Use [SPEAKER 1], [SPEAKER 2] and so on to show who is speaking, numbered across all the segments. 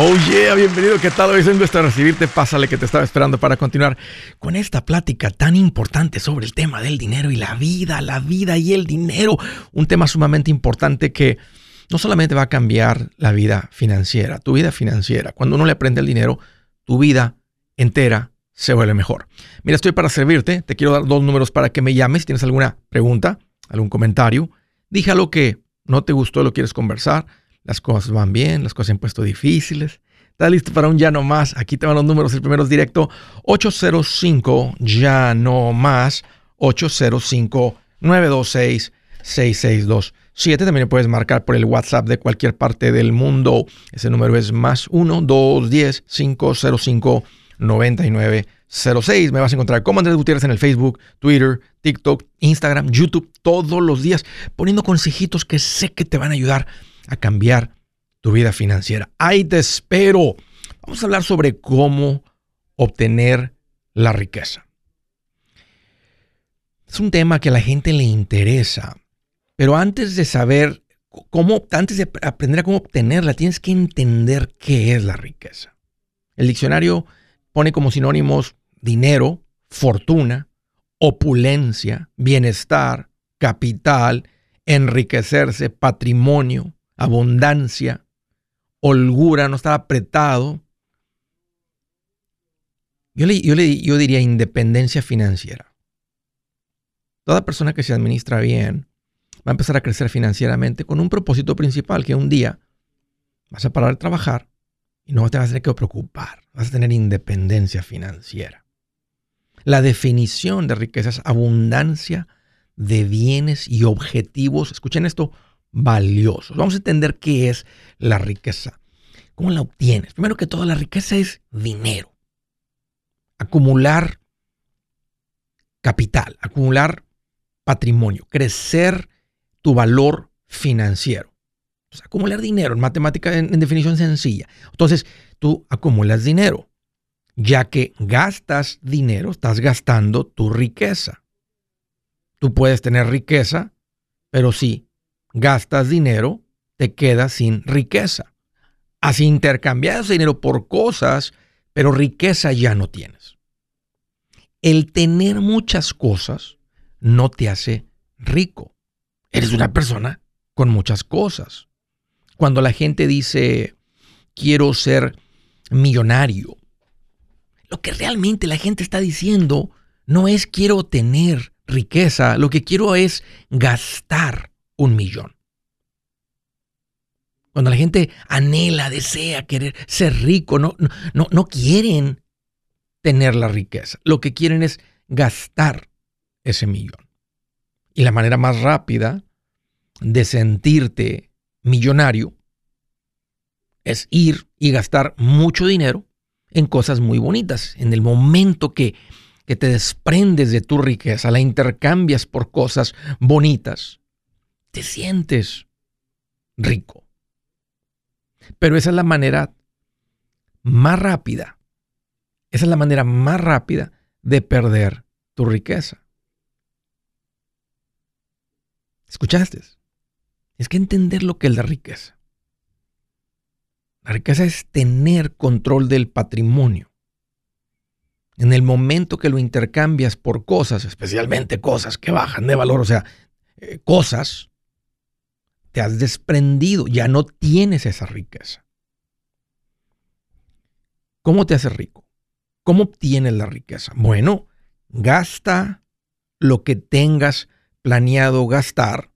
[SPEAKER 1] Oh yeah, bienvenido, ¿qué tal? Hoy es un recibirte. Pásale que te estaba esperando para continuar con esta plática tan importante sobre el tema del dinero y la vida, la vida y el dinero. Un tema sumamente importante que no solamente va a cambiar la vida financiera, tu vida financiera. Cuando uno le aprende el dinero, tu vida entera se vuelve mejor. Mira, estoy para servirte. Te quiero dar dos números para que me llames. Si tienes alguna pregunta, algún comentario, dije lo que no te gustó, lo quieres conversar las cosas van bien, las cosas se han puesto difíciles. ¿Estás listo para un ya no más? Aquí te van los números. El primero es directo 805 ya no más 805 926 6627. También puedes marcar por el WhatsApp de cualquier parte del mundo. Ese número es más 1 210 505 9906. Me vas a encontrar como Andrés Gutiérrez en el Facebook, Twitter, TikTok, Instagram, YouTube, todos los días, poniendo consejitos que sé que te van a ayudar a cambiar tu vida financiera. ¡Ay, te espero! Vamos a hablar sobre cómo obtener la riqueza. Es un tema que a la gente le interesa, pero antes de saber cómo, antes de aprender a cómo obtenerla, tienes que entender qué es la riqueza. El diccionario pone como sinónimos dinero, fortuna, opulencia, bienestar, capital, enriquecerse, patrimonio, abundancia, holgura, no estar apretado. Yo, le, yo, le, yo diría independencia financiera. Toda persona que se administra bien va a empezar a crecer financieramente con un propósito principal, que un día vas a parar de trabajar y no te vas a tener que preocupar, vas a tener independencia financiera. La definición de riqueza es abundancia de bienes y objetivos, escuchen esto, valiosos. Vamos a entender qué es la riqueza. ¿Cómo la obtienes? Primero que todo, la riqueza es dinero. Acumular capital, acumular patrimonio, crecer tu valor financiero. acumular dinero en matemática en, definición sencilla. Entonces, tú acumulas dinero. Ya que gastas dinero, estás gastando tu riqueza. Tú puedes tener riqueza, pero si gastas dinero, te quedas sin riqueza. Así intercambias dinero por cosas, pero riqueza ya no tienes. El tener muchas cosas no te hace rico. Eres una persona con muchas cosas. Cuando la gente dice, quiero ser millonario, lo que realmente la gente está diciendo no es quiero tener riqueza, lo que quiero es gastar un millón. Cuando la gente anhela, desea querer ser rico, no, no, no quieren tener la riqueza. Lo que quieren es gastar ese millón. Y la manera más rápida de sentirte millonario es ir y gastar mucho dinero en cosas muy bonitas. En el momento que, que te desprendes de tu riqueza, la intercambias por cosas bonitas, te sientes rico. Pero esa es la manera más rápida. Esa es la manera más rápida de perder tu riqueza. ¿Escuchaste? Es que entender lo que es la riqueza. La riqueza es tener control del patrimonio. En el momento que lo intercambias por cosas, especialmente cosas que bajan de valor, o sea, eh, cosas te has desprendido, ya no tienes esa riqueza. ¿Cómo te haces rico? ¿Cómo obtienes la riqueza? Bueno, gasta lo que tengas planeado gastar,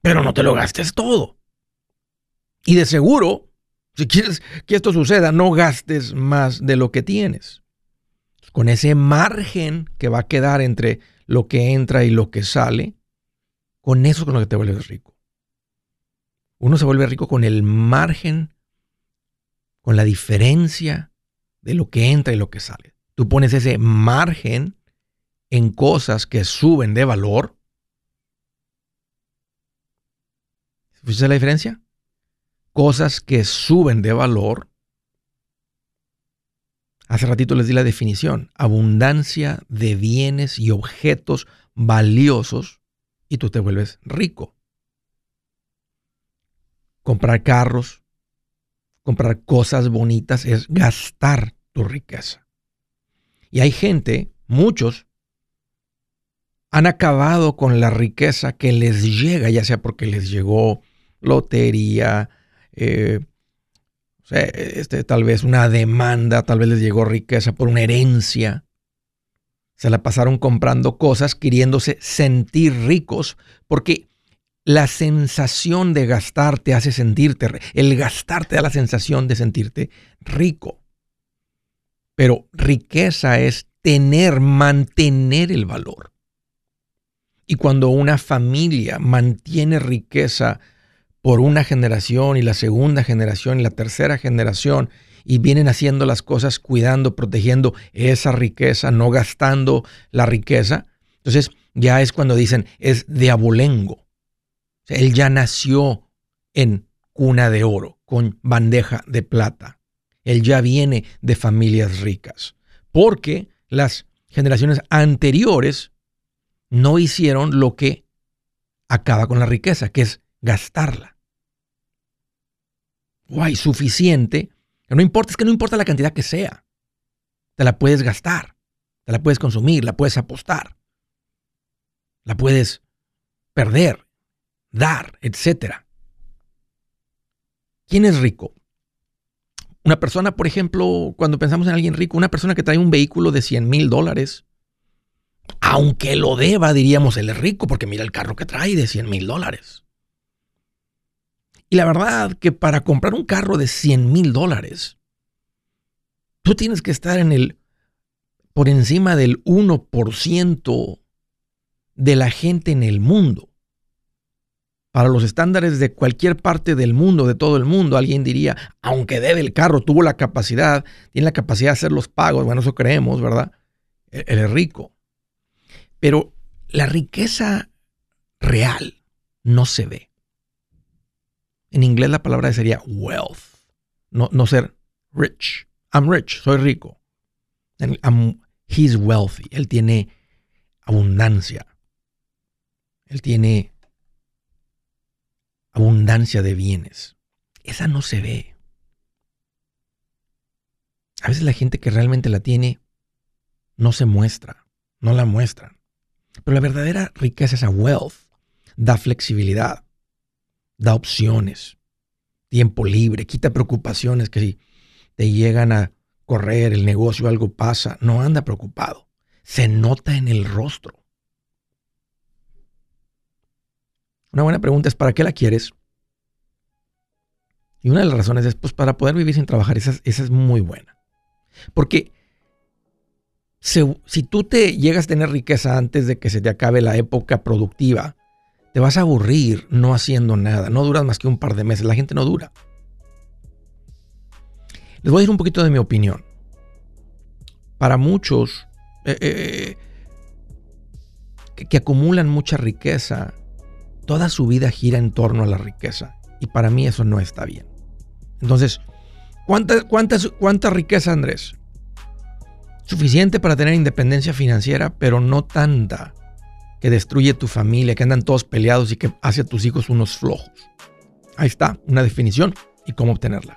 [SPEAKER 1] pero no te lo gastes todo. Y de seguro, si quieres que esto suceda, no gastes más de lo que tienes. Con ese margen que va a quedar entre lo que entra y lo que sale, con eso es con lo que te vuelves rico. Uno se vuelve rico con el margen, con la diferencia de lo que entra y lo que sale. Tú pones ese margen en cosas que suben de valor. ¿Viste la diferencia? Cosas que suben de valor. Hace ratito les di la definición. Abundancia de bienes y objetos valiosos y tú te vuelves rico comprar carros, comprar cosas bonitas, es gastar tu riqueza. Y hay gente, muchos, han acabado con la riqueza que les llega, ya sea porque les llegó lotería, eh, este, tal vez una demanda, tal vez les llegó riqueza por una herencia. Se la pasaron comprando cosas, queriéndose sentir ricos, porque la sensación de gastar te hace sentirte, el gastar te da la sensación de sentirte rico. Pero riqueza es tener, mantener el valor. Y cuando una familia mantiene riqueza por una generación y la segunda generación y la tercera generación y vienen haciendo las cosas cuidando, protegiendo esa riqueza, no gastando la riqueza. Entonces ya es cuando dicen es de abolengo. Él ya nació en cuna de oro, con bandeja de plata. Él ya viene de familias ricas, porque las generaciones anteriores no hicieron lo que acaba con la riqueza, que es gastarla guay, suficiente. No importa, es que no importa la cantidad que sea. Te la puedes gastar, te la puedes consumir, la puedes apostar, la puedes perder, dar, etc. ¿Quién es rico? Una persona, por ejemplo, cuando pensamos en alguien rico, una persona que trae un vehículo de 100 mil dólares, aunque lo deba, diríamos, él es rico porque mira el carro que trae de 100 mil dólares. Y la verdad que para comprar un carro de 100 mil dólares, tú tienes que estar en el, por encima del 1% de la gente en el mundo. Para los estándares de cualquier parte del mundo, de todo el mundo, alguien diría, aunque debe el carro, tuvo la capacidad, tiene la capacidad de hacer los pagos, bueno, eso creemos, ¿verdad? E-, él es rico. Pero la riqueza real no se ve. En inglés la palabra sería wealth, no, no ser rich. I'm rich, soy rico. he's wealthy, él tiene abundancia. Él tiene abundancia de bienes. Esa no se ve. A veces la gente que realmente la tiene no se muestra, no la muestran. Pero la verdadera riqueza, esa wealth, da flexibilidad, da opciones, tiempo libre, quita preocupaciones que si te llegan a correr el negocio, algo pasa, no anda preocupado. Se nota en el rostro. Una buena pregunta es, ¿para qué la quieres? Y una de las razones es, pues, para poder vivir sin trabajar. Esa, es muy buena. Porque si tú te llegas a tener riqueza antes de que se te acabe la época productiva, te vas a aburrir no haciendo nada. No duras más que un par de meses. La gente no dura. Les voy a decir un poquito de mi opinión. Para muchos eh, eh, que, que, acumulan mucha riqueza, toda su vida gira en torno a la riqueza. Y para mí eso no está bien. Entonces, ¿cuánta, cuánta, riqueza, Andrés? Suficiente para tener independencia financiera, pero no tanta que destruye tu familia, que andan todos peleados y que hace a tus hijos unos flojos. Ahí está, una definición y cómo obtenerla.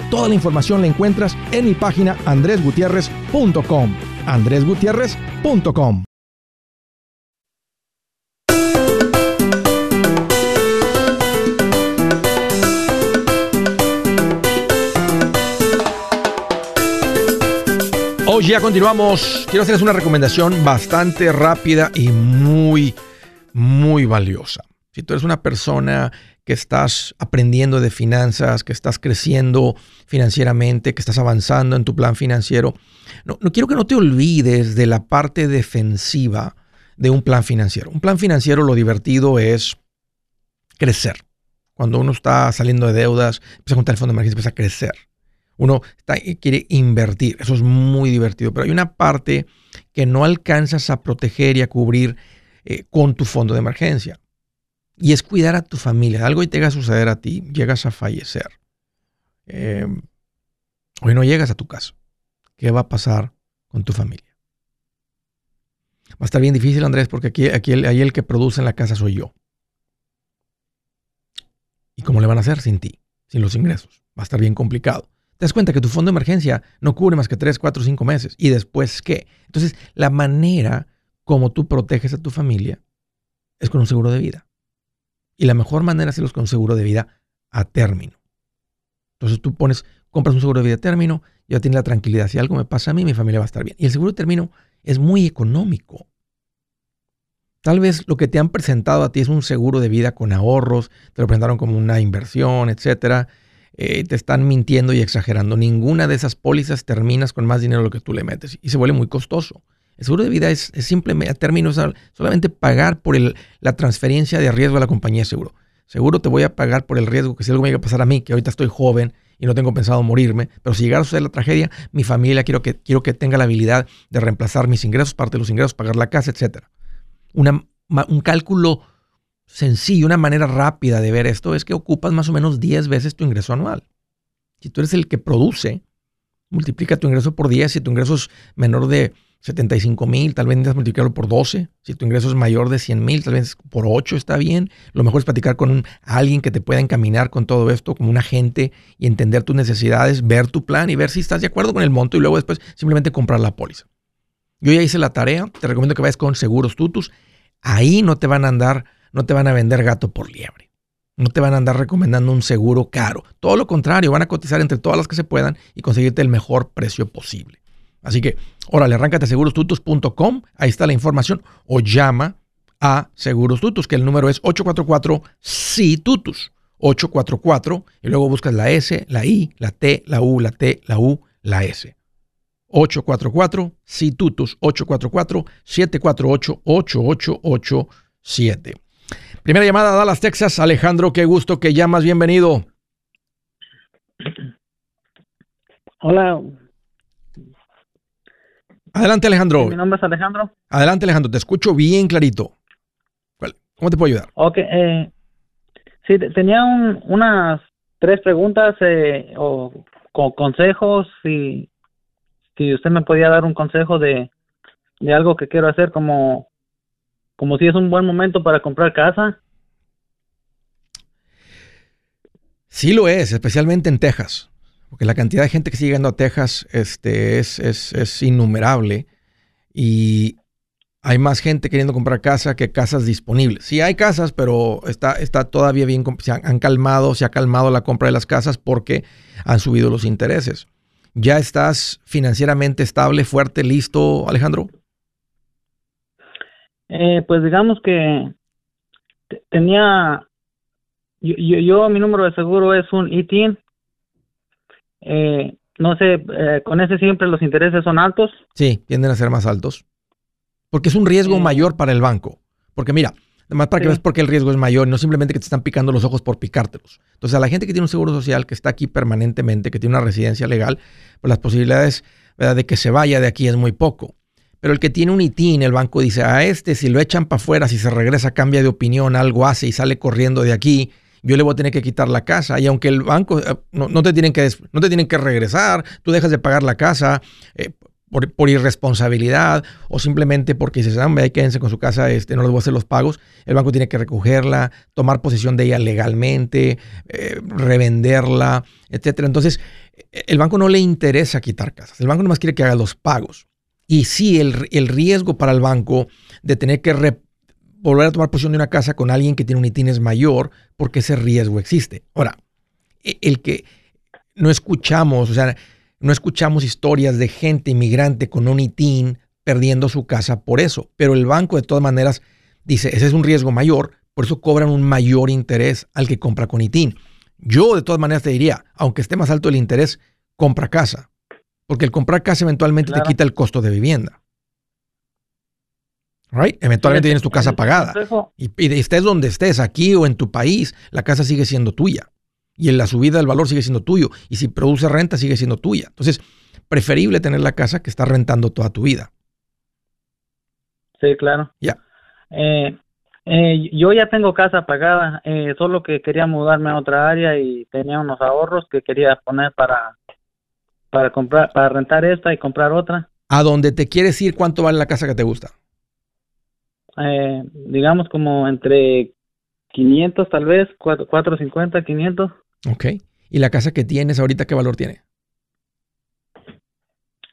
[SPEAKER 2] Toda la información la encuentras en mi página andresgutierrez.com. andresgutierrez.com.
[SPEAKER 1] Hoy ya continuamos. Quiero hacerles una recomendación bastante rápida y muy, muy valiosa. Si tú eres una persona que estás aprendiendo de finanzas, que estás creciendo financieramente, que estás avanzando en tu plan financiero. No, quiero que no te olvides de la parte defensiva de un plan financiero. Un plan financiero lo divertido es crecer. Cuando uno está saliendo de deudas, empieza a contar el fondo de emergencia, empieza a crecer. Uno quiere invertir, eso es muy divertido, pero hay una parte que no alcanzas a proteger y a cubrir eh, con tu fondo de emergencia. Y es cuidar a tu familia. Algo te llega a suceder a ti, llegas a fallecer. Eh, hoy no llegas a tu casa. ¿Qué va a pasar con tu familia? Va a estar bien difícil, Andrés, porque aquí, ahí el que produce en la casa soy yo. ¿Y cómo le van a hacer sin ti, sin los ingresos? Va a estar bien complicado. Te das cuenta que tu fondo de emergencia no cubre más que 3, 4, 5 meses. ¿Y después qué? Entonces, la manera como tú proteges a tu familia es con un seguro de vida. Y la mejor manera es hacerlos con seguro de vida a término. Entonces tú pones, compras un seguro de vida a término, ya tienes la tranquilidad. Si algo me pasa a mí, mi familia va a estar bien. Y el seguro de término es muy económico. Tal vez lo que te han presentado a ti es un seguro de vida con ahorros, te lo presentaron como una inversión, etcétera. Eh, te están mintiendo y exagerando. Ninguna de esas pólizas terminas con más dinero de lo que tú le metes y se vuelve muy costoso. El seguro de vida es, simplemente, a términos, solamente pagar por la transferencia de riesgo a la compañía de seguro. Seguro te voy a pagar por el riesgo que si algo me llega a pasar a mí, que ahorita estoy joven y no tengo pensado morirme, pero si llegara a suceder la tragedia, mi familia quiero que, quiero que tenga la habilidad de reemplazar mis ingresos, parte de los ingresos, pagar la casa, etc. un cálculo sencillo, una manera rápida de ver esto es que ocupas más o menos 10 veces tu ingreso anual. Si tú eres el que produce, multiplica tu ingreso por 10. Si tu ingreso es menor de 75 mil, tal vez necesitas multiplicarlo por 12. Si tu ingreso es mayor de 100 mil, tal vez por 8 está bien. Lo mejor es platicar con alguien que te pueda encaminar con todo esto, como un agente, y entender tus necesidades, ver tu plan y ver si estás de acuerdo con el monto y luego después simplemente comprar la póliza. Yo ya hice la tarea, te recomiendo que vayas con Seguros Tutus. Ahí no te van a andar, no te van a vender gato por liebre. No te van a andar recomendando un seguro caro. Todo lo contrario, van a cotizar entre todas las que se puedan y conseguirte el mejor precio posible. Así que, órale, arráncate segurostutus.com, ahí está la información, o llama a Seguros Tutus, que el número es 844-SI-TUTUS. 844, y luego buscas la S, la I, la T, la U, la T, la U, la S. 844-SI-TUTUS, 844-748-8887. Primera llamada a Dallas, Texas. Alejandro, qué gusto que llamas. Bienvenido.
[SPEAKER 3] Hola,
[SPEAKER 1] Adelante, Alejandro.
[SPEAKER 3] Mi nombre es Alejandro.
[SPEAKER 1] Adelante, Alejandro. Te escucho bien clarito. ¿Cómo te puedo ayudar?
[SPEAKER 3] Ok. Eh, sí, tenía unas tres preguntas eh, o, consejos. Si, si usted me podía dar un consejo de, de algo que quiero hacer, como, como si es un buen momento para comprar casa.
[SPEAKER 1] Sí lo es, especialmente en Texas porque la cantidad de gente que sigue llegando a Texas este, es, es, innumerable y hay más gente queriendo comprar casa que casas disponibles. Sí hay casas, pero está, está todavía bien, se han, calmado, se ha calmado la compra de las casas porque han subido los intereses. ¿Ya estás financieramente estable, fuerte, listo, Alejandro?
[SPEAKER 3] Eh, pues digamos que tenía, yo, yo, mi número de seguro es un ITIN eh, no sé, eh, con ese siempre los intereses son altos.
[SPEAKER 1] Sí, tienden a ser más altos. Porque es un riesgo mayor para el banco. Porque mira, además para que veas por qué el riesgo es mayor, no simplemente que te están picando los ojos por picártelos. Entonces, a la gente que tiene un seguro social, que está aquí permanentemente, que tiene una residencia legal, pues las posibilidades de que se vaya de aquí es muy poco. Pero el que tiene un ITIN, el banco dice, a este si lo echan para afuera, si se regresa, cambia de opinión, algo hace y sale corriendo de aquí, yo le voy a tener que quitar la casa. Y aunque el banco eh, no, te, tienen que, no te tienen que regresar, tú dejas de pagar la casa eh, por, irresponsabilidad o simplemente porque dices, ah, ahí quédense con su casa, este, no les voy a hacer los pagos. El banco tiene que recogerla, tomar posesión de ella legalmente, eh, revenderla, etcétera. Entonces, el banco no le interesa quitar casas. El banco nomás quiere que haga los pagos. Y sí, el, riesgo para el banco de tener que volver a tomar posesión de una casa con alguien que tiene un ITIN es mayor porque ese riesgo existe. Ahora, e, el que no escuchamos, o sea, no escuchamos historias de gente inmigrante con un ITIN perdiendo su casa por eso, pero el banco de todas maneras dice, ese es un riesgo mayor, por eso cobran un mayor interés al que compra con ITIN. Yo de todas maneras te diría, aunque esté más alto el interés, compra casa. Porque el comprar casa eventualmente te quita el costo de vivienda. Right? Eventualmente tienes tu casa pagada. Y, y, estés donde estés, aquí o en tu país, la casa sigue siendo tuya. Y en la subida del valor sigue siendo tuyo. Y si produce renta, sigue siendo tuya. Entonces, preferible tener la casa que estar rentando toda tu vida.
[SPEAKER 3] Sí, claro.
[SPEAKER 1] Ya.
[SPEAKER 3] Eh, eh, yo ya tengo casa pagada, eh, solo que quería mudarme a otra área y tenía unos ahorros que quería poner para para comprar, para rentar esta y comprar otra.
[SPEAKER 1] ¿A dónde te quieres ir? ¿Cuánto vale la casa que te gusta?
[SPEAKER 3] Eh, digamos como entre 500 tal vez, 450, 500.
[SPEAKER 1] Ok. ¿Y la casa que tienes ahorita qué valor tiene?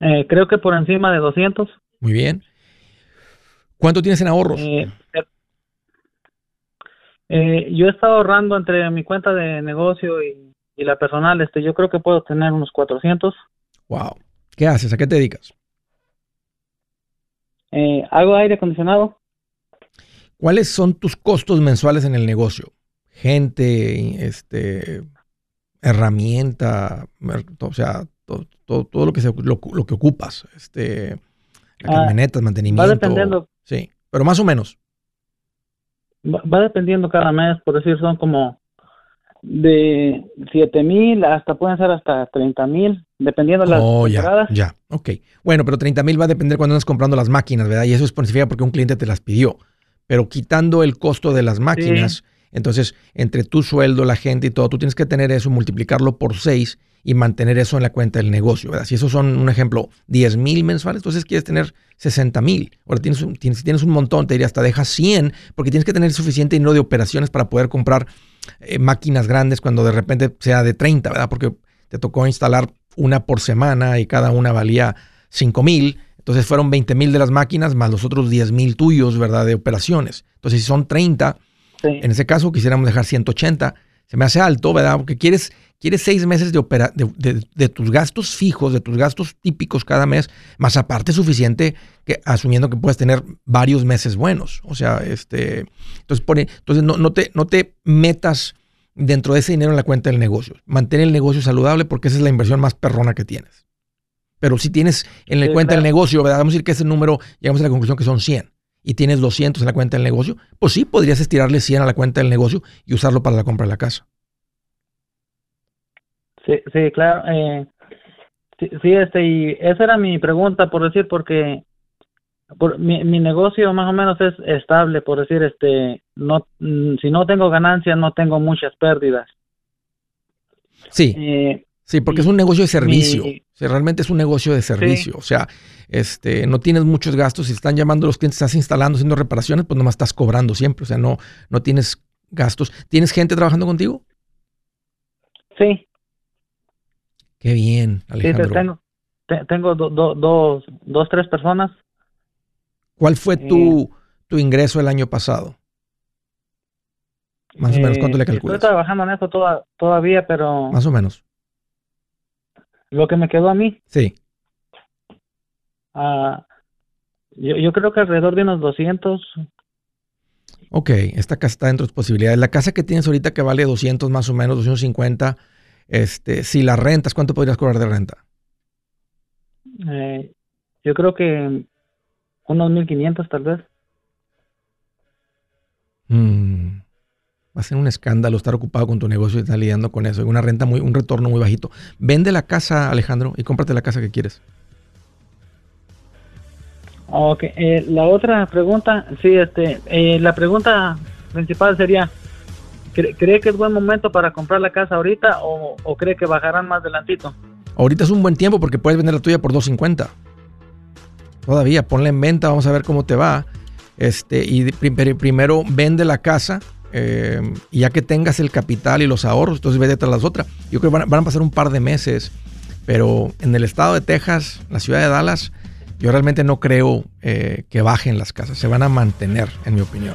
[SPEAKER 3] Eh, creo que por encima de 200.
[SPEAKER 1] Muy bien. ¿Cuánto tienes en ahorros?
[SPEAKER 3] Eh, eh, yo he estado ahorrando entre mi cuenta de negocio y y la personal, este, yo creo que puedo tener unos 400.
[SPEAKER 1] Wow. ¿Qué haces? ¿A qué te dedicas?
[SPEAKER 3] Hago aire acondicionado.
[SPEAKER 1] ¿Cuáles son tus costos mensuales en el negocio? Gente, este, herramienta, o sea, todo, todo, lo que se, lo, que ocupas, este, ah, camionetas, mantenimiento.
[SPEAKER 3] Va dependiendo.
[SPEAKER 1] Sí, pero más o menos.
[SPEAKER 3] va, dependiendo cada mes, por decir, son como de 7 mil hasta pueden ser hasta 30 mil, dependiendo de las oh,
[SPEAKER 1] ya, ya, ok. Bueno, pero 30 mil va a depender cuando andas comprando las máquinas, ¿verdad? Y eso es porque un cliente te las pidió. Pero quitando el costo de las máquinas, entonces entre tu sueldo, la gente y todo, tú tienes que tener eso, multiplicarlo por 6 y mantener eso en la cuenta del negocio, ¿verdad? Si esos son, un ejemplo, 10 mil mensuales, entonces quieres tener 60 mil. Ahora tienes, tienes, si tienes un montón, te diría hasta deja 100, porque tienes que tener suficiente dinero de operaciones para poder comprar eh, máquinas grandes cuando de repente sea de 30, ¿verdad? Porque te tocó instalar una por semana y cada una valía 5 mil. Entonces fueron 20 mil de las máquinas más los otros 10 mil tuyos, ¿verdad? De operaciones. Entonces si son 30, en ese caso quisiéramos dejar 180. Se me hace alto, ¿verdad? Porque quieres quieres seis meses de, opera, de, tus gastos fijos, de tus gastos típicos cada mes, más aparte suficiente, que, asumiendo que puedes tener varios meses buenos. O sea, este, entonces, pone, entonces no, no, te, no te metas dentro de ese dinero en la cuenta del negocio. Mantén el negocio saludable porque esa es la inversión más perrona que tienes. Pero si tienes en la cuenta del negocio, ¿verdad? vamos a decir que ese número, llegamos a la conclusión que son 100 y tienes 200 en la cuenta del negocio, pues sí, podrías estirarle 100 a la cuenta del negocio y usarlo para la compra de la casa.
[SPEAKER 3] Sí, sí, claro. Eh, sí, este, y esa era mi pregunta, por decir, porque por, mi, mi negocio más o menos es estable, por decir, este, no, mm, si no tengo ganancias, no tengo muchas pérdidas.
[SPEAKER 1] Sí. Eh, sí, porque es un negocio de servicio. realmente es un negocio de servicio. O sea, este, no tienes muchos gastos. Si están llamando los clientes, estás instalando, haciendo reparaciones, pues nomás estás cobrando siempre. O sea, no, no tienes gastos. ¿Tienes gente trabajando contigo?
[SPEAKER 3] Sí.
[SPEAKER 1] Qué bien, Alejandro.
[SPEAKER 3] Sí, tengo, tengo dos, dos, tres personas.
[SPEAKER 1] ¿Cuál fue tu, eh, tu ingreso el año pasado? Más o menos, ¿cuánto le eh, calculas?
[SPEAKER 3] Estoy trabajando en eso todavía, pero...
[SPEAKER 1] Más o menos.
[SPEAKER 3] Lo que me quedó a mí.
[SPEAKER 1] Sí.
[SPEAKER 3] Ah, yo, yo creo que alrededor de unos 200.
[SPEAKER 1] Ok, esta casa está dentro de tus posibilidades. La casa que tienes ahorita que vale 200 más o menos, 250, este, si la rentas, ¿cuánto podrías cobrar de renta?
[SPEAKER 3] Eh, yo creo que unos 1500 tal vez.
[SPEAKER 1] Mm. Va a ser un escándalo estar ocupado con tu negocio y estar lidiando con eso. Una renta muy, un retorno muy bajito. Vende la casa, Alejandro, y cómprate la casa que quieres.
[SPEAKER 3] Ok, eh, la otra pregunta, sí, este, eh, la pregunta principal sería, ¿cree, cree que es buen momento para comprar la casa ahorita o, o cree que bajarán más adelantito?
[SPEAKER 1] Ahorita es un buen tiempo porque puedes vender la tuya por 250. Todavía, ponla en venta, vamos a ver cómo te va. Este, y prim- primero vende la casa eh, ya que tengas el capital y los ahorros, entonces vete tras las otras. Yo creo que van, van a pasar un par de meses, pero en el estado de Texas, la ciudad de Dallas, yo realmente no creo eh, que bajen las casas, se van a mantener, en mi opinión.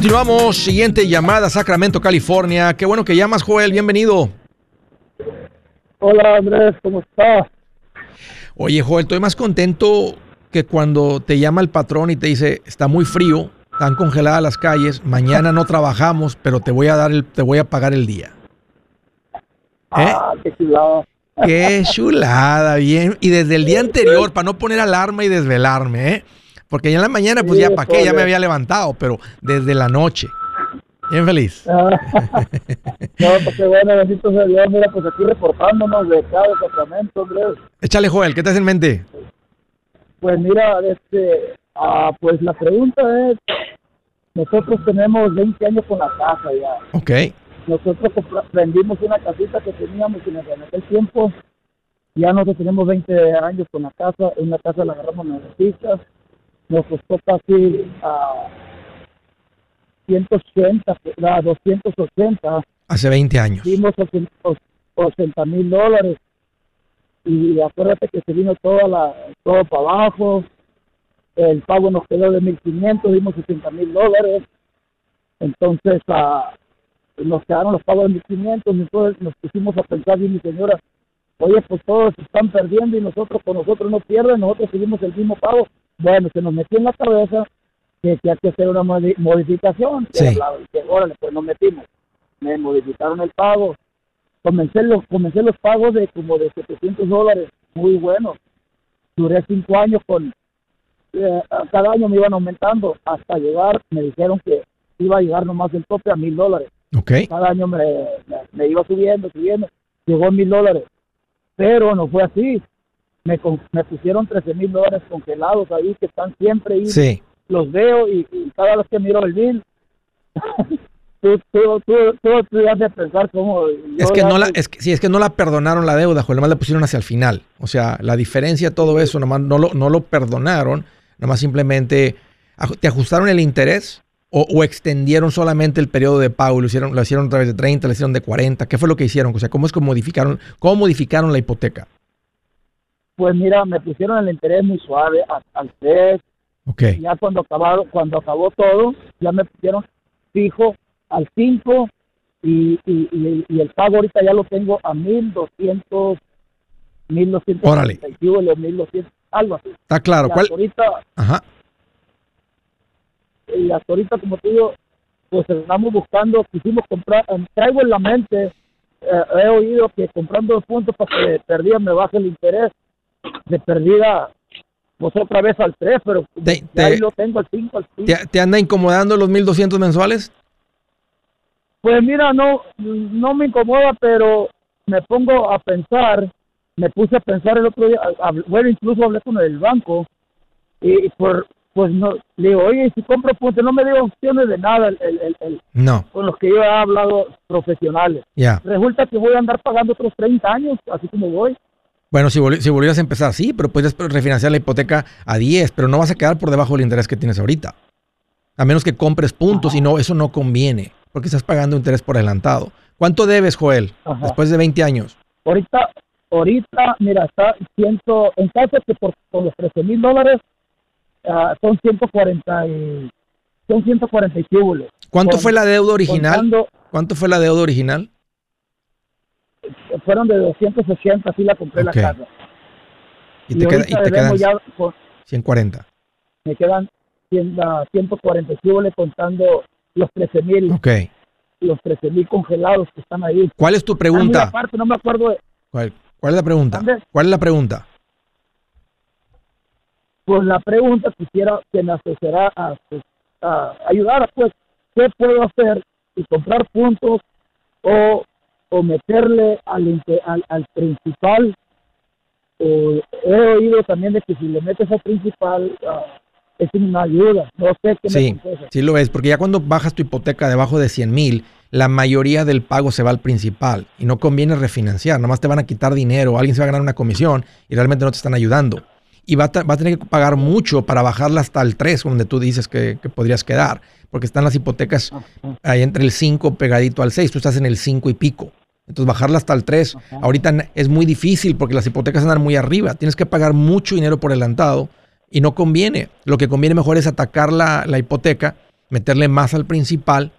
[SPEAKER 1] Continuamos, siguiente llamada, Sacramento, California. Qué bueno que llamas, Joel, bienvenido.
[SPEAKER 4] Hola Andrés, ¿cómo estás?
[SPEAKER 1] Oye, Joel, estoy más contento que cuando te llama el patrón y te dice, está muy frío, están congeladas las calles, mañana no trabajamos, pero te voy a dar el, te voy a pagar el día. ¿Eh?
[SPEAKER 4] Ah, qué chulada.
[SPEAKER 1] Qué chulada, bien. Y desde el día anterior, para no poner alarma y desvelarme, ¿eh? Porque ya en la mañana, pues
[SPEAKER 4] Sí,
[SPEAKER 1] ya para qué, ya me había levantado, pero desde la noche. Bien feliz.
[SPEAKER 4] Ah, no, pues qué bueno, bendito sea Dios. Mira, pues aquí reportándonos de cada Sacramento, Andrés.
[SPEAKER 1] Échale, Joel, ¿qué te hace en mente?
[SPEAKER 4] Pues mira, este, ah, pues la pregunta es, nosotros tenemos 20 años con la casa ya.
[SPEAKER 1] Ok.
[SPEAKER 4] Nosotros vendimos una casita que teníamos en aquel en aquel tiempo. Ya nosotros tenemos 20 años con la casa. Una casa la agarramos en las. Nos costó casi a 180, a 280.
[SPEAKER 1] Hace 20 años.
[SPEAKER 4] Dimos 80 mil dólares. Y acuérdate que se vino toda la, todo para abajo. El pago nos quedó de 1.500, dimos 60 mil dólares. Entonces, ah, nos quedaron los pagos de 1.500. Entonces nos pusimos a pensar, y mi señora, oye, pues todos están perdiendo y nosotros con nosotros no pierden, nosotros seguimos el mismo pago. Bueno, se nos metió en la cabeza que, que hay que hacer una modi- modificación.
[SPEAKER 1] Sí.
[SPEAKER 4] La- que, órale, pues nos metimos. Me modificaron el pago. Comencé los, comencé los pagos de como de 700 dólares, muy buenos. Duré cinco años con, eh, cada año me iban aumentando hasta llegar, me dijeron que iba a llegar nomás el tope a mil dólares cada año me, me, me iba subiendo, subiendo, llegó a mil dólares. Pero no fue así. Me, con- me pusieron 13 mil dólares congelados ahí, que están siempre ahí.
[SPEAKER 1] Sí.
[SPEAKER 4] Los veo y, y cada vez que miro el bill, tú, tú, tú, tú, de pensar cómo...
[SPEAKER 1] Es que no la, es que, sí, es que no la perdonaron la deuda, Joel, nomás la pusieron hacia el final. O sea, la diferencia todo eso, nomás no lo, no lo perdonaron, nomás simplemente te ajustaron el interés o, o extendieron solamente el periodo de pago, lo hicieron, lo hicieron a través de 30, lo hicieron de 40. ¿Qué fue lo que hicieron? O sea, ¿cómo es que modificaron, cómo modificaron la hipoteca?
[SPEAKER 4] Pues mira, me pusieron el interés muy suave, al 3,
[SPEAKER 1] Ok.
[SPEAKER 4] ya cuando acabaron, cuando acabó todo, ya me pusieron fijo al 5 y, y, y, y el pago ahorita ya lo tengo a 1200, 1200,
[SPEAKER 1] Órale.
[SPEAKER 4] 1200, algo así.
[SPEAKER 1] Está claro.
[SPEAKER 4] Y
[SPEAKER 1] ¿Cuál?
[SPEAKER 4] ahorita,
[SPEAKER 1] Ajá.
[SPEAKER 4] y hasta ahorita, como te digo, pues estamos buscando, quisimos comprar, eh, traigo en la mente, eh, he oído que comprando puntos para que de perdida me baje el interés, de perdida pues otra vez al 3, pero
[SPEAKER 1] Te-
[SPEAKER 4] ahí lo tengo al 5, al 5.
[SPEAKER 1] ¿Te, te anda incomodando los 1200 mensuales?
[SPEAKER 4] Pues mira, no, no me incomoda, pero me pongo a pensar, me puse a pensar el otro día, bueno, incluso hablé con el banco y, por, pues no, le digo, oye, si compro puntos, no me dio opciones de nada el, el- el-
[SPEAKER 1] No,
[SPEAKER 4] con los que yo he hablado profesionales.
[SPEAKER 1] ya.
[SPEAKER 4] Resulta que voy a andar pagando otros 30 años, así como voy.
[SPEAKER 1] Bueno, si, volvi- si volvieras a empezar, sí, pero puedes refinanciar la hipoteca a 10, pero no vas a quedar por debajo del interés que tienes ahorita. A menos que compres puntos y no, eso no conviene, porque estás pagando interés por adelantado. ¿Cuánto debes, Joel?
[SPEAKER 4] Ajá.
[SPEAKER 1] Después de 20 años.
[SPEAKER 4] Ahorita, ahorita, mira, está ciento, en caso que por, por los 13 mil dólares, ah, son 140 y, son 140 y cúbulos.
[SPEAKER 1] ¿Cuánto
[SPEAKER 4] Con-
[SPEAKER 1] fue la deuda original?
[SPEAKER 4] Contando,
[SPEAKER 1] ¿Cuánto fue la deuda original?
[SPEAKER 4] Fueron de 280, así la compré la casa.
[SPEAKER 1] Y te, queda- y te quedan
[SPEAKER 4] ya, con-
[SPEAKER 1] 140.
[SPEAKER 4] me quedan 100, ah, 140 y cúbulos contando los 13 mil,
[SPEAKER 1] Ok.
[SPEAKER 4] los 13 mil congelados que están ahí.
[SPEAKER 1] ¿Cuál es tu pregunta?
[SPEAKER 4] aparte, no me acuerdo de,
[SPEAKER 1] ¿Cuál, cuál es la pregunta? ¿Cuál es la pregunta?
[SPEAKER 4] pues la pregunta quisiera que me asociara a, pues, a ayudar, pues, ¿qué puedo hacer? Y comprar puntos o, o meterle al, al, al principal. O he oído también de que si le metes al principal ah, es una ayuda. No sé qué
[SPEAKER 1] Sí,
[SPEAKER 4] me
[SPEAKER 1] sí lo es, porque ya cuando bajas tu hipoteca debajo de 100 mil, la mayoría del pago se va al principal y no conviene refinanciar, nomás te van a quitar dinero, alguien se va a ganar una comisión y realmente no te están ayudando. Y va a, ta- va a tener que pagar mucho para bajarla hasta el 3, donde tú dices que, que podrías quedar, porque están las hipotecas ahí entre el 5 pegadito al 6, tú estás en el 5 y pico. Entonces bajarla hasta el 3, ahorita es muy difícil porque las hipotecas andan muy arriba, tienes que pagar mucho dinero por adelantado y no conviene. Lo que conviene mejor es atacar la, la hipoteca, meterle más al principal,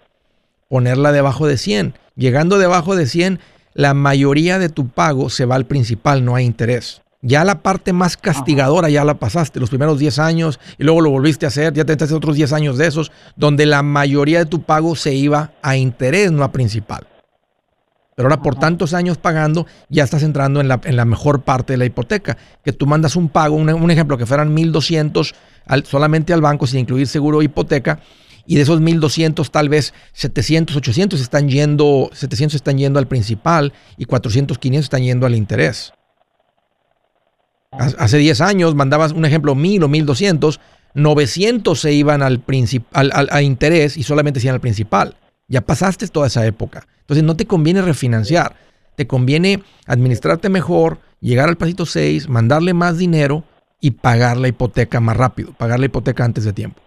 [SPEAKER 1] ponerla debajo de 100. Llegando debajo de 100, la mayoría de tu pago se va al principal, no hay interés. Ya la parte más castigadora ya la pasaste, los primeros 10 años, y luego lo volviste a hacer, ya te hacer otros 10 años de esos, donde la mayoría de tu pago se iba a interés, no a principal. Pero ahora por tantos años pagando, ya estás entrando en la, en la mejor parte de la hipoteca. Que tú mandas un pago, un, un ejemplo, que fueran 1.200 al- solamente al banco sin incluir seguro o hipoteca, y de esos 1.200 tal vez 700, 800 están yendo, 700 están yendo al principal y 400, 500 están yendo al interés. Hace hace 10 años mandabas un ejemplo 1.000 o 1.200, 900 se iban al, princip- al, al- a interés y solamente se iban al principal. Ya pasaste toda esa época. Entonces no te conviene refinanciar. Te conviene administrarte mejor, llegar al pasito 6, mandarle más dinero y pagar la hipoteca más rápido, pagar la hipoteca antes de tiempo.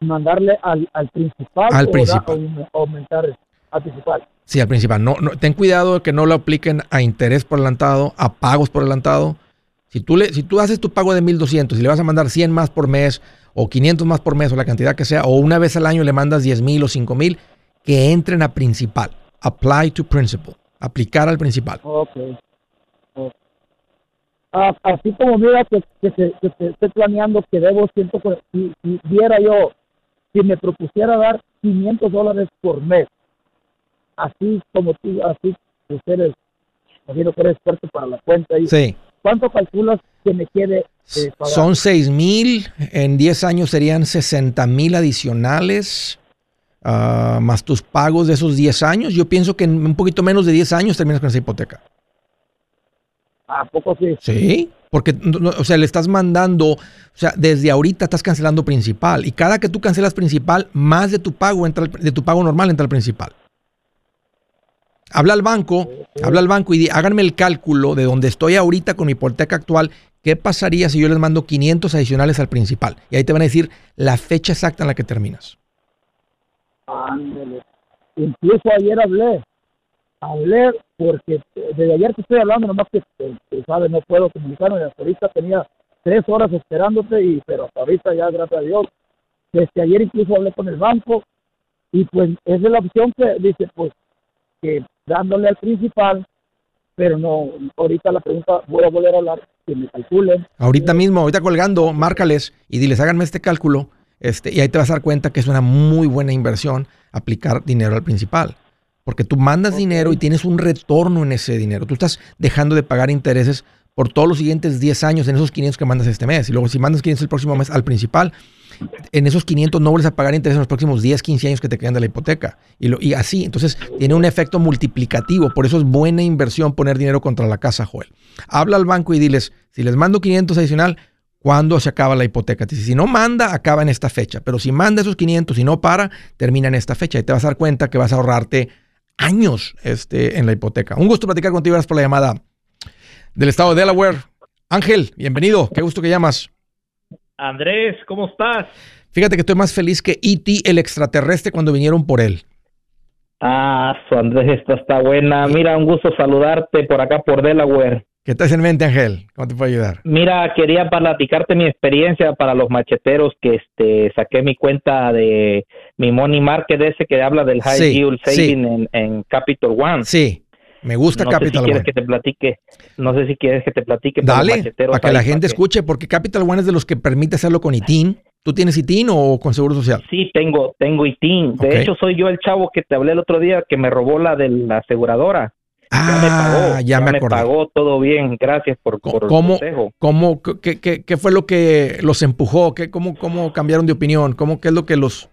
[SPEAKER 4] Mandarle al, al principal,
[SPEAKER 1] Al principal.
[SPEAKER 4] o aumentar al principal.
[SPEAKER 1] Sí, al principal. No, no- ten cuidado de que no lo apliquen a interés por adelantado, a pagos por adelantado. Si tú, le, si tú haces tu pago de 1200 y le vas a mandar 100 más por mes o 500 más por mes o la cantidad que sea, o una vez al año le mandas 10 mil o 5 mil, que entren a principal. Apply to principal. Aplicar al principal.
[SPEAKER 4] Ok. Ok. Ah, así como mira que, que, se- que se estoy planeando que debo 140, si, si viera yo, si me propusiera dar 500 dólares por mes, así como tú, así eres, imagino que eres fuerte para la cuenta. Y,
[SPEAKER 1] Sí.
[SPEAKER 4] ¿Cuánto calculas que me quede eh, pagar?
[SPEAKER 1] Son 6 mil, en 10 años serían 60 mil adicionales, ah, más tus pagos de esos 10 años. Yo pienso que en un poquito menos de 10 años terminas con esa hipoteca.
[SPEAKER 4] ¿A poco sí?
[SPEAKER 1] Sí, porque, o sea, le estás mandando, o sea, desde ahorita estás cancelando principal y cada que tú cancelas principal, más de tu pago entra, de tu pago normal entra al principal. Habla al banco, habla al banco y di, háganme el cálculo de donde estoy ahorita con mi hipoteca actual, ¿qué pasaría si yo les mando 500 adicionales al principal? Y ahí te van a decir la fecha exacta en la que terminas.
[SPEAKER 4] Ándale. Incluso ayer hablé, hablé porque desde ayer te estoy hablando, nomás que, que, sabes, no puedo comunicarme, hasta ahorita tenía tres horas esperándote, y pero hasta ahorita ya, gracias a Dios, desde ayer incluso hablé con el banco, y pues esa es la opción que dice, pues, que dándole al principal, pero no, ahorita la pregunta, voy a volver a hablar, que me calculen,
[SPEAKER 1] Ahorita mismo, ahorita colgando, márcales y diles, háganme este cálculo. Este, y ahí te vas a dar cuenta que es una muy buena inversión aplicar dinero al principal. Porque tú mandas dinero y tienes un retorno en ese dinero. Tú estás dejando de pagar intereses por todos los siguientes 10 años en esos 500 que mandas este mes. Y luego si mandas 500 el próximo mes al principal, en esos 500 no vuelves a pagar interés en los próximos 10, 15 años que te quedan de la hipoteca. Y, lo, y así, entonces tiene un efecto multiplicativo. Por eso es buena inversión poner dinero contra la casa, Joel. Habla al banco y diles, si les mando 500 adicional, ¿cuándo se acaba la hipoteca? Si no manda, acaba en esta fecha. Pero si manda esos 500 y no para, termina en esta fecha. Y te vas a dar cuenta que vas a ahorrarte años este, en la hipoteca. Un gusto platicar contigo. Gracias por la llamada del estado de Delaware. Ángel, bienvenido. Qué gusto que llamas.
[SPEAKER 5] Andrés, ¿cómo estás?
[SPEAKER 1] Fíjate que estoy más feliz que E.T. el extraterrestre cuando vinieron por él.
[SPEAKER 5] Ah, su Andrés, esta está buena. Mira, un gusto saludarte por acá por Delaware.
[SPEAKER 1] ¿Qué estás en mente, Ángel? ¿Cómo te puedo ayudar?
[SPEAKER 5] Mira, quería platicarte mi experiencia para los macheteros que este saqué mi cuenta de mi money market ese que habla del high yield saving en, Capital One.
[SPEAKER 1] Sí. Me gusta Capital
[SPEAKER 5] sé si quieres que te platique, no sé si quieres que te platique.
[SPEAKER 1] Dale, para, que la gente escuche, porque Capital One es de los que permite hacerlo con ITIN. ¿Tú tienes ITIN o con Seguro Social?
[SPEAKER 5] Sí, tengo, tengo ITIN. De hecho, soy yo el chavo que te hablé el otro día que me robó la de la aseguradora.
[SPEAKER 1] Ah, ya me pagó, ya, me,
[SPEAKER 5] pagó todo bien. Gracias por, por
[SPEAKER 1] ¿Cómo,
[SPEAKER 5] el consejo.
[SPEAKER 1] ¿cómo, qué, qué, qué, fue lo que los empujó? ¿Qué, cómo, ¿Cómo cambiaron de opinión? ¿Cómo, ¿Qué es lo que los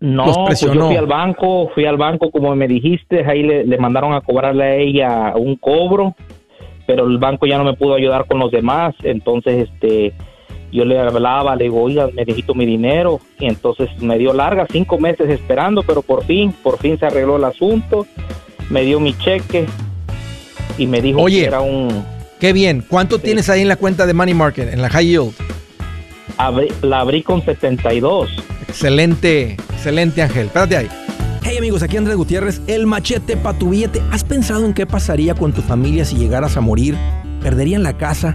[SPEAKER 5] no, pues yo fui al banco, fui al banco como me dijiste, ahí le, mandaron a cobrarle a ella un cobro, pero el banco ya no me pudo ayudar con los demás, entonces este yo le hablaba, le digo, oiga, necesito mi dinero, y entonces me dio larga, cinco meses esperando, pero por fin, por fin se arregló el asunto, me dio mi cheque y me dijo
[SPEAKER 1] Oye,
[SPEAKER 5] que era un...
[SPEAKER 1] Qué bien, ¿cuánto tienes ahí en la cuenta de Money Market, en la High Yield?
[SPEAKER 5] la abrí con 72.
[SPEAKER 1] Excelente, excelente Ángel. Espérate ahí.
[SPEAKER 6] Hey amigos, aquí Andrés Gutiérrez, el machete para tu billete. ¿Has pensado en qué pasaría con tu familia si llegaras a morir? ¿Perderían la casa?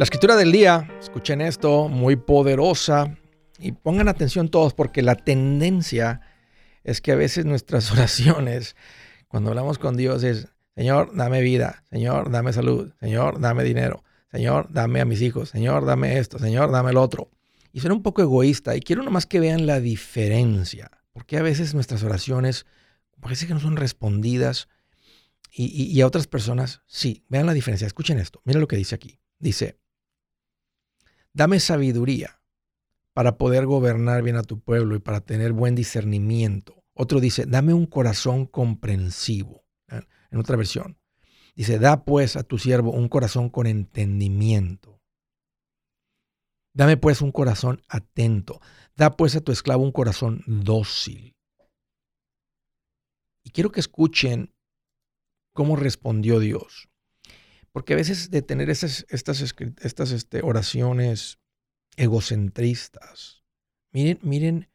[SPEAKER 1] La escritura del día, escuchen esto, muy poderosa y pongan atención todos porque la tendencia es que a veces nuestras oraciones, cuando hablamos con Dios, es, Señor, dame vida, Señor, dame salud, Señor, dame dinero, Señor, dame a mis hijos, Señor, dame esto, Señor, dame el otro. Y suena un poco egoísta y quiero nomás que vean la diferencia, porque a veces nuestras oraciones parece que no son respondidas y, y a otras personas sí. Vean la diferencia, escuchen esto, miren lo que dice aquí. Dice, Dame sabiduría para poder gobernar bien a tu pueblo y para tener buen discernimiento. Otro dice, dame un corazón comprensivo. En otra versión, dice, da pues a tu siervo un corazón con entendimiento. Dame pues un corazón atento. Da pues a tu esclavo un corazón dócil. Y quiero que escuchen cómo respondió Dios. Porque a veces de tener estas, estas, estas este, oraciones egocentristas, miren, miren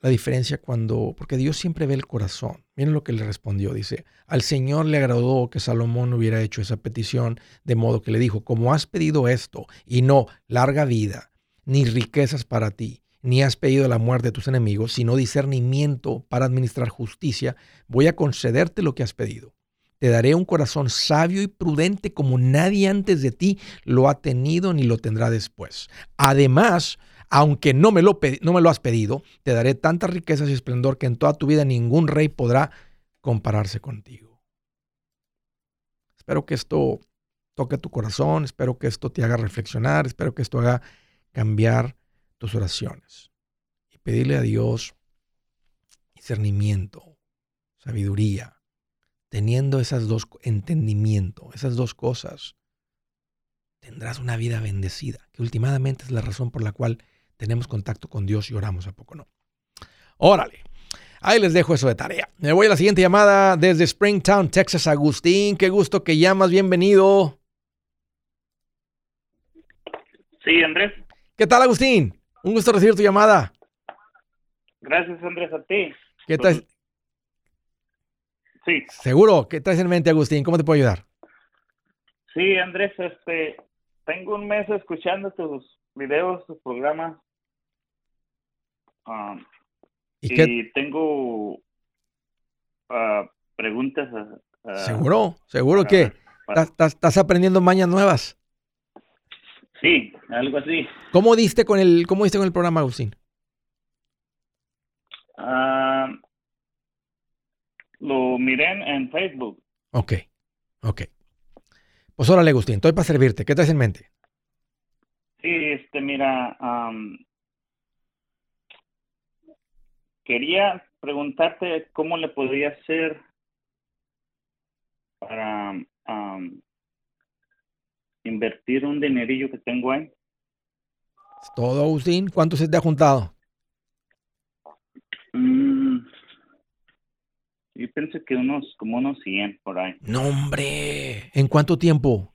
[SPEAKER 1] la diferencia cuando, porque Dios siempre ve el corazón. Miren lo que le respondió, dice, al Señor le agradó que Salomón hubiera hecho esa petición, de modo que le dijo, como has pedido esto, y no larga vida, ni riquezas para ti, ni has pedido la muerte de tus enemigos, sino discernimiento para administrar justicia, voy a concederte lo que has pedido. Te daré un corazón sabio y prudente como nadie antes de ti lo ha tenido ni lo tendrá después. Además, aunque no me lo, no me lo has pedido, te daré tantas riquezas y esplendor que en toda tu vida ningún rey podrá compararse contigo. Espero que esto toque tu corazón, espero que esto te haga reflexionar, espero que esto haga cambiar tus oraciones. Y pedirle a Dios discernimiento, sabiduría, teniendo esas dos entendimiento, esas dos cosas, tendrás una vida bendecida, que últimamente es la razón por la cual tenemos contacto con Dios y oramos a poco, ¿no? Órale. Ahí les dejo eso de tarea. Me voy a la siguiente llamada desde Springtown, Texas. Agustín, qué gusto que llamas. Bienvenido.
[SPEAKER 7] Sí, Andrés.
[SPEAKER 1] ¿Qué tal, Agustín? Un gusto recibir tu llamada.
[SPEAKER 7] Gracias, Andrés, a ti.
[SPEAKER 1] ¿Qué tal?
[SPEAKER 7] Sí.
[SPEAKER 1] Seguro. ¿Qué traes en mente, Agustín? ¿Cómo te puedo ayudar?
[SPEAKER 7] Sí, Andrés, este, tengo un mes escuchando tus videos, tus programas. Um, ¿Y, tengo ah, preguntas.
[SPEAKER 1] ¿Seguro? ¿Seguro que estás aprendiendo mañas nuevas?
[SPEAKER 7] Sí, algo así.
[SPEAKER 1] ¿Cómo diste con el, cómo diste con el programa, Agustín?
[SPEAKER 7] Ah, lo miré en, Facebook.
[SPEAKER 1] Ok, ok. Pues órale, Agustín, estoy para servirte. ¿Qué traes en mente?
[SPEAKER 7] Sí, este, mira, quería preguntarte cómo le podría hacer para invertir un dinerillo que tengo ahí.
[SPEAKER 1] ¿Es todo, Agustín? ¿Cuánto se te ha juntado?
[SPEAKER 7] Mm, yo pienso que unos, como unos 100 por ahí.
[SPEAKER 1] No, hombre. ¿En cuánto tiempo?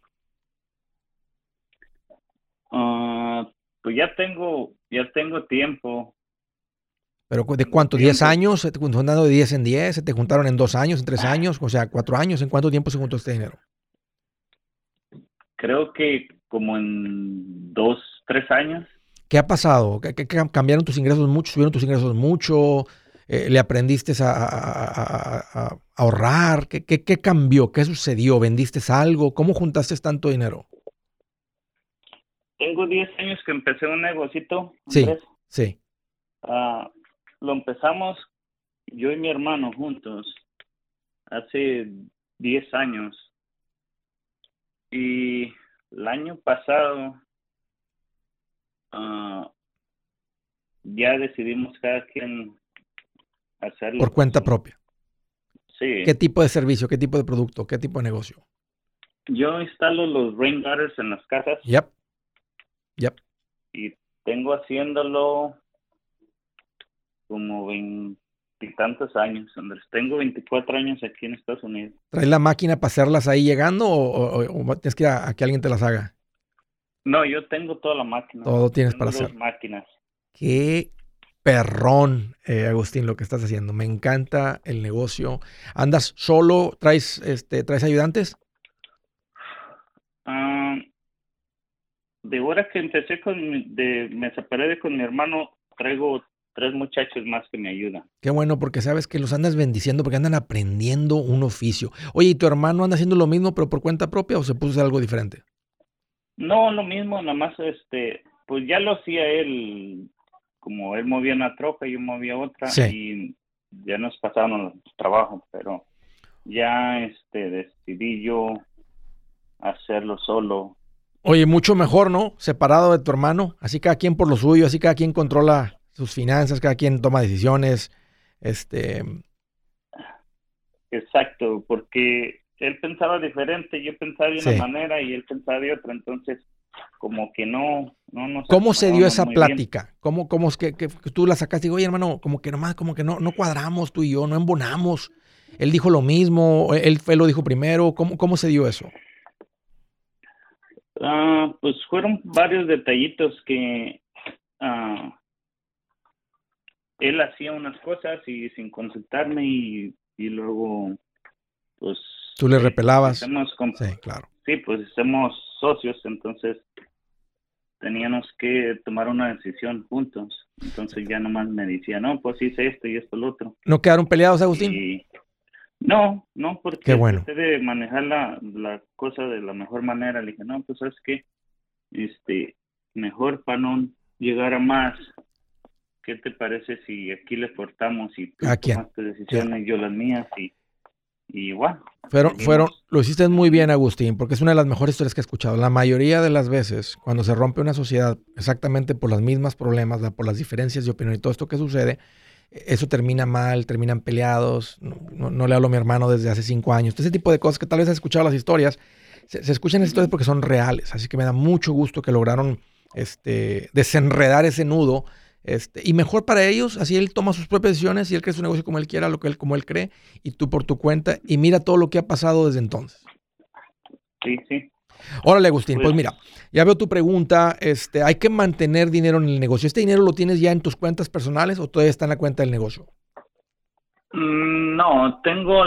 [SPEAKER 7] Ah, pues ya tengo, ya tengo tiempo.
[SPEAKER 1] ¿Pero de cuánto? ¿10 años? ¿Se te juntando de 10 en 10? ¿Se te juntaron en 2 años, en 3 ah. años? O sea, 4 años. ¿En cuánto tiempo se juntó este dinero?
[SPEAKER 7] Creo que como en 2, 3 años.
[SPEAKER 1] ¿Qué ha pasado? ¿Qué, cambiaron tus ingresos mucho? ¿Subieron tus ingresos mucho? Eh, ¿Le aprendiste a, ahorrar? ¿Qué, ¿Qué, cambió? ¿Qué sucedió? ¿Vendiste algo? ¿Cómo juntaste tanto dinero?
[SPEAKER 7] Tengo 10 años que empecé un negocito.
[SPEAKER 1] Sí, sí.
[SPEAKER 7] Ah, lo empezamos yo y mi hermano juntos hace 10 años. Y el año pasado uh, ya decidimos cada quien hacerlo.
[SPEAKER 1] Por cuenta propia.
[SPEAKER 7] Sí.
[SPEAKER 1] ¿Qué tipo de servicio, qué tipo de producto, qué tipo de negocio?
[SPEAKER 7] Yo instalo los rain gutters en las casas.
[SPEAKER 1] Yep. Yep.
[SPEAKER 7] Y tengo haciéndolo como veintitantos años, Andrés. Tengo 24 años aquí en Estados Unidos.
[SPEAKER 1] ¿Traes la máquina para hacerlas ahí llegando o, tienes que ir a, que alguien te las haga?
[SPEAKER 7] No, yo tengo toda la máquina.
[SPEAKER 1] Todo tienes para hacer.
[SPEAKER 7] máquinas.
[SPEAKER 1] Qué perrón, eh, Agustín, lo que estás haciendo. Me encanta el negocio. ¿Andas solo? ¿Traes, este, ¿traes ayudantes?
[SPEAKER 7] Ah, de hora que empecé con, de, me separé con mi hermano, traigo tres muchachos más que me ayudan.
[SPEAKER 1] Qué bueno, porque sabes que los andas bendiciendo porque andan aprendiendo un oficio. Oye, ¿y tu hermano anda haciendo lo mismo pero por cuenta propia o se puso algo diferente?
[SPEAKER 7] No, lo mismo, nada más este, pues ya lo hacía él, como él movía una troca, yo movía otra y ya nos pasaron los trabajos, pero ya este decidí yo hacerlo solo.
[SPEAKER 1] Oye, mucho mejor, ¿no? Separado de tu hermano, así cada quien por lo suyo, así cada quien controla sus finanzas, cada quien toma decisiones. Este.
[SPEAKER 7] Exacto, porque él pensaba diferente, yo pensaba de una manera y él pensaba de otra, entonces como que no, no
[SPEAKER 1] ¿Cómo se dio esa plática? ¿Cómo, cómo es que, tú la sacaste? Digo, oye hermano, como que nomás, como que no, no cuadramos tú y yo, no embonamos. Él dijo lo mismo, él, él lo dijo primero, ¿cómo, cómo se dio eso?
[SPEAKER 7] Ah, pues fueron varios detallitos que ah, él hacía unas cosas y sin consultarme y, luego pues
[SPEAKER 1] tú le repelabas
[SPEAKER 7] sí claro sí pues somos socios entonces teníamos que tomar una decisión juntos. Entonces ya nomás me decía no pues hice esto y esto lo otro
[SPEAKER 1] no quedaron peleados Agustín
[SPEAKER 7] no no porque
[SPEAKER 1] Qué bueno.
[SPEAKER 7] de manejar la, la cosa de la mejor manera. Le dije no pues sabes que este mejor para no llegar a más. ¿qué te parece si aquí le cortamos y tú tomas tus decisiones, y yo las mías y, y igual?
[SPEAKER 1] Fueron, fueron, lo hiciste muy bien, Agustín, porque es una de las mejores historias que he escuchado. La mayoría de las veces, cuando se rompe una sociedad exactamente por los mismos problemas, por las diferencias de opinión y todo esto que sucede, eso termina mal, terminan peleados, no, le hablo a mi hermano desde hace cinco años, ese tipo de cosas que tal vez has escuchado las historias, se, escuchan historias porque son reales, así que me da mucho gusto que lograron este, desenredar ese nudo. Este, y mejor para ellos, así él toma sus propias decisiones y él cree su negocio como él quiera, lo que él, como él cree, y tú por tu cuenta, y mira todo lo que ha pasado desde entonces.
[SPEAKER 7] Sí, sí.
[SPEAKER 1] Órale, Agustín, pues, pues mira, ya veo tu pregunta. Este, ¿Hay que mantener dinero en el negocio? ¿Este dinero lo tienes ya en tus cuentas personales o todavía está en la cuenta del negocio?
[SPEAKER 7] Mm, no, tengo,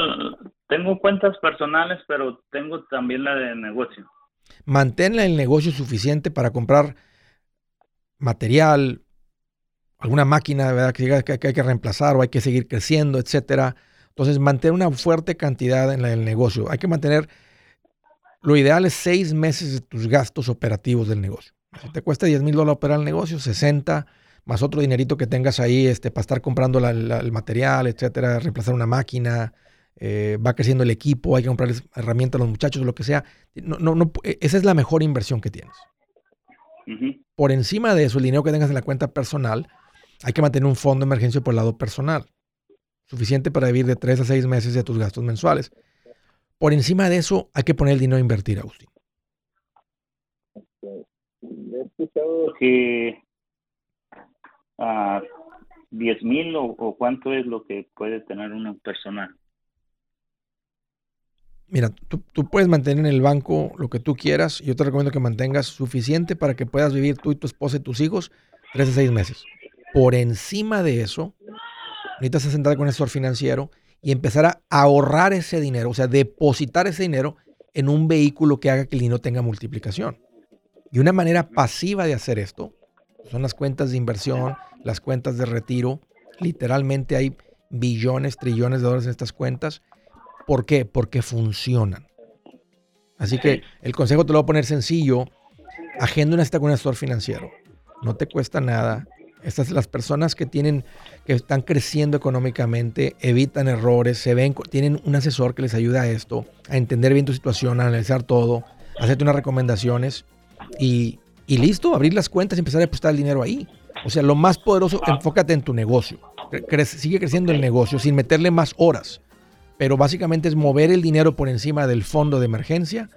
[SPEAKER 7] tengo cuentas personales, pero tengo también la de negocio.
[SPEAKER 1] Manténla en el negocio suficiente para comprar material, alguna máquina ¿verdad? Que, que, hay que reemplazar o hay que seguir creciendo, etcétera. Entonces, mantener una fuerte cantidad en el negocio. Hay que mantener lo ideal es seis meses de tus gastos operativos del negocio. Si te cuesta 10 mil dólares operar el negocio, 60 más otro dinerito que tengas ahí este, para estar comprando el material, etcétera, reemplazar una máquina, eh, va creciendo el equipo, hay que comprar herramientas a los muchachos, lo que sea. No, no, no, e, esa es la mejor inversión que tienes. Por encima de eso, el dinero que tengas en la cuenta personal, hay que mantener un fondo de emergencia por el lado personal, suficiente para vivir de 3 a 6 meses de tus gastos mensuales. Por encima de eso, hay que poner el dinero a invertir, Agustín.
[SPEAKER 7] He escuchado que a 10 mil o, cuánto es lo que puede tener una personal.
[SPEAKER 1] Mira, tú, tú, puedes mantener en el banco lo que tú quieras. Yo te recomiendo que mantengas suficiente para que puedas vivir tú y tu esposa y tus hijos tres a seis meses. Por encima de eso, necesitas sentar con un asesor financiero y empezar a ahorrar ese dinero, o sea, depositar ese dinero en un vehículo que haga que el dinero tenga multiplicación. Y una manera pasiva de hacer esto son las cuentas de inversión, las cuentas de retiro. Literalmente hay billones, trillones de dólares en estas cuentas. ¿Por qué? Porque funcionan. Así que el consejo te lo voy a poner sencillo. Agenda una cita con un asesor financiero. No te cuesta nada. Estas las personas que tienen que están creciendo económicamente, evitan errores, se ven, tienen un asesor que les ayuda a esto, a entender bien tu situación, a analizar todo, hacerte unas recomendaciones y, listo, abrir las cuentas y empezar a depositar el dinero ahí. O sea, lo más poderoso, enfócate en tu negocio. sigue creciendo el negocio sin meterle más horas. Pero básicamente es mover el dinero por encima del fondo de emergencia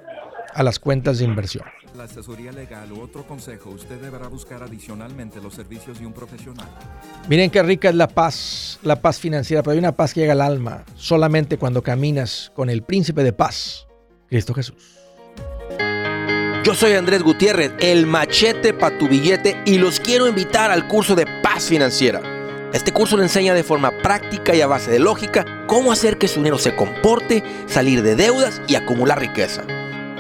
[SPEAKER 1] a las cuentas de inversión
[SPEAKER 8] la asesoría legal u otro consejo, usted deberá buscar adicionalmente los servicios de un profesional.
[SPEAKER 1] Miren qué rica es la paz, la paz financiera, pero hay una paz que llega al alma solamente cuando caminas con el príncipe de paz, Cristo Jesús.
[SPEAKER 6] Yo soy Andrés Gutiérrez, el machete para tu billete y los quiero invitar al curso de paz financiera. Este curso le enseña de forma práctica y a base de lógica cómo hacer que su dinero se comporte, salir de deudas y acumular riqueza.